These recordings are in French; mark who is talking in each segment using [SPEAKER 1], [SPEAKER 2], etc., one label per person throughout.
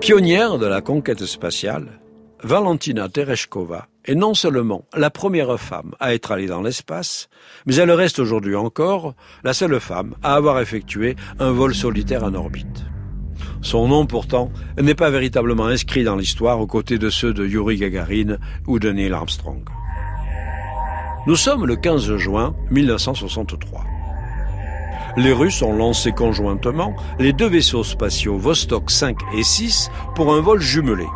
[SPEAKER 1] Pionnière de la conquête spatiale, Valentina Tereshkova est non seulement la première femme à être allée dans l'espace, mais elle reste aujourd'hui encore la seule femme à avoir effectué un vol solitaire en orbite. Son nom pourtant n'est pas véritablement inscrit dans l'histoire aux côtés de ceux de Yuri Gagarin ou de Neil Armstrong. Nous sommes le 15 juin 1963. Les Russes ont lancé conjointement les deux vaisseaux spatiaux Vostok 5 et 6 pour un vol jumelé.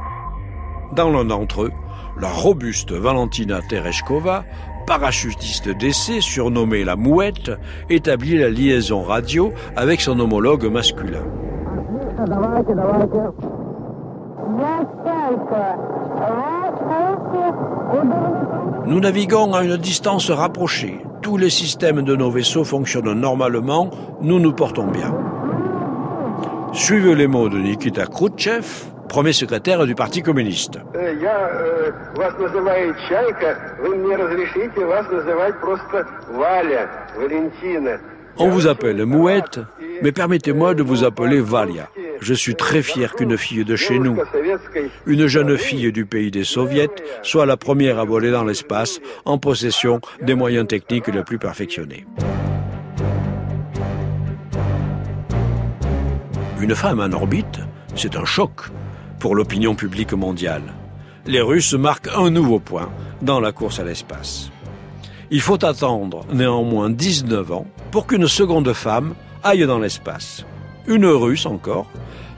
[SPEAKER 1] Dans l'un d'entre eux, la robuste Valentina Tereshkova, parachutiste d'essai surnommée la Mouette, établit la liaison radio avec son homologue masculin. Nous naviguons à une distance rapprochée. Tous les systèmes de nos vaisseaux fonctionnent normalement. Nous nous portons bien. Suivez les mots de Nikita Khrouchtchev, premier secrétaire du Parti communiste. On vous appelle Mouette, mais permettez-moi de vous appeler Valia. Je suis très fier qu'une fille de chez nous, une jeune fille du pays des soviets, soit la première à voler dans l'espace en possession des moyens techniques les plus perfectionnés. Une femme en orbite, c'est un choc pour l'opinion publique mondiale. Les Russes marquent un nouveau point dans la course à l'espace. Il faut attendre néanmoins 19 ans pour qu'une seconde femme aille dans l'espace. Une Russe encore,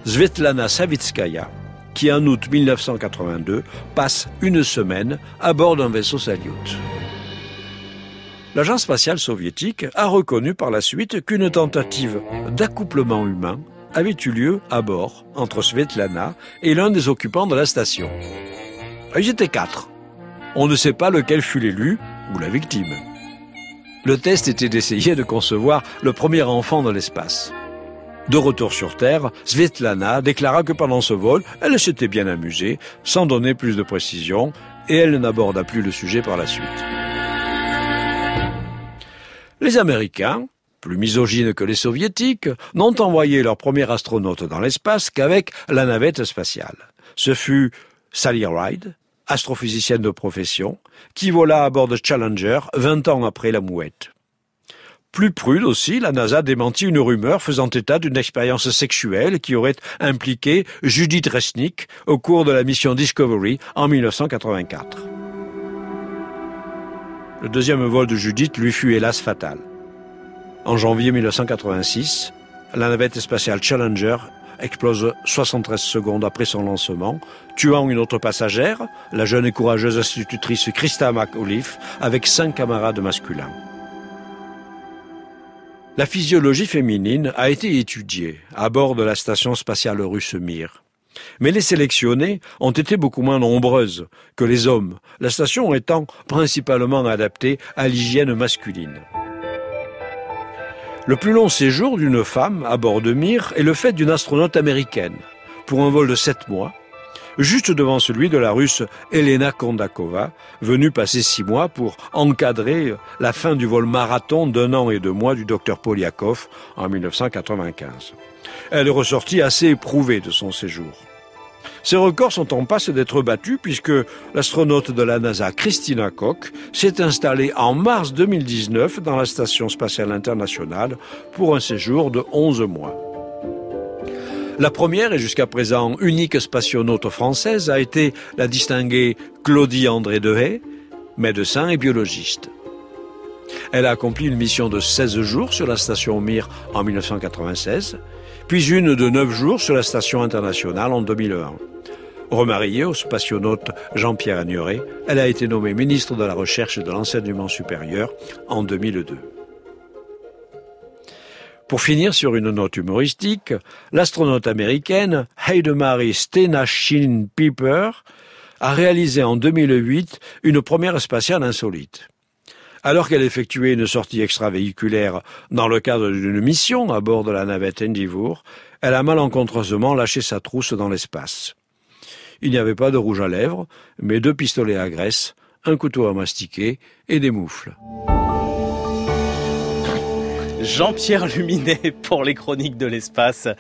[SPEAKER 1] Svetlana Savitskaya, qui en août 1982 passe une semaine à bord d'un vaisseau Salyut. L'agence spatiale soviétique a reconnu par la suite qu'une tentative d'accouplement humain avait eu lieu à bord entre Svetlana et l'un des occupants de la station. Ils étaient quatre. On ne sait pas lequel fut l'élu ou la victime. Le test était d'essayer de concevoir le premier enfant de l'espace. De retour sur Terre, Svetlana déclara que pendant ce vol, elle s'était bien amusée, sans donner plus de précision, et elle n'aborda plus le sujet par la suite. Les Américains, plus misogynes que les Soviétiques, n'ont envoyé leur premier astronaute dans l'espace qu'avec la navette spatiale. Ce fut Sally Ride, astrophysicienne de profession, qui vola à bord de Challenger 20 ans après la mouette. Plus prude aussi, la NASA démentit une rumeur faisant état d'une expérience sexuelle qui aurait impliqué Judith Resnick au cours de la mission Discovery en 1984. Le deuxième vol de Judith lui fut hélas fatal. En janvier 1986, la navette spatiale Challenger explose 73 secondes après son lancement, tuant une autre passagère, la jeune et courageuse institutrice Christa McAuliffe, avec cinq camarades masculins. La physiologie féminine a été étudiée à bord de la station spatiale russe Mir. Mais les sélectionnées ont été beaucoup moins nombreuses que les hommes, la station étant principalement adaptée à l'hygiène masculine. Le plus long séjour d'une femme à bord de Mir est le fait d'une astronaute américaine, pour un vol de sept mois, juste devant celui de la russe Elena Kondakova, venue passer six mois pour encadrer la fin du vol marathon d'un an et deux mois du docteur Polyakov en 1995. Elle est ressortie assez éprouvée de son séjour. Ces records sont en passe d'être battus puisque l'astronaute de la NASA Christina Koch s'est installée en mars 2019 dans la Station spatiale internationale pour un séjour de 11 mois. La première et jusqu'à présent unique spationaute française a été la distinguée Claudie André Dehaye, médecin et biologiste. Elle a accompli une mission de 16 jours sur la station Mir en 1996, puis une de 9 jours sur la station internationale en 2001. Remariée au spationaute Jean-Pierre Agnoret, elle a été nommée ministre de la Recherche et de l'Enseignement supérieur en 2002. Pour finir sur une note humoristique, l'astronaute américaine Heidemarie Stenachin Piper a réalisé en 2008 une première spatiale insolite. Alors qu'elle effectuait une sortie extravéhiculaire dans le cadre d'une mission à bord de la navette Endeavour, elle a malencontreusement lâché sa trousse dans l'espace. Il n'y avait pas de rouge à lèvres, mais deux pistolets à graisse, un couteau à mastiquer et des moufles.
[SPEAKER 2] Jean-Pierre Luminet pour les chroniques de l'espace.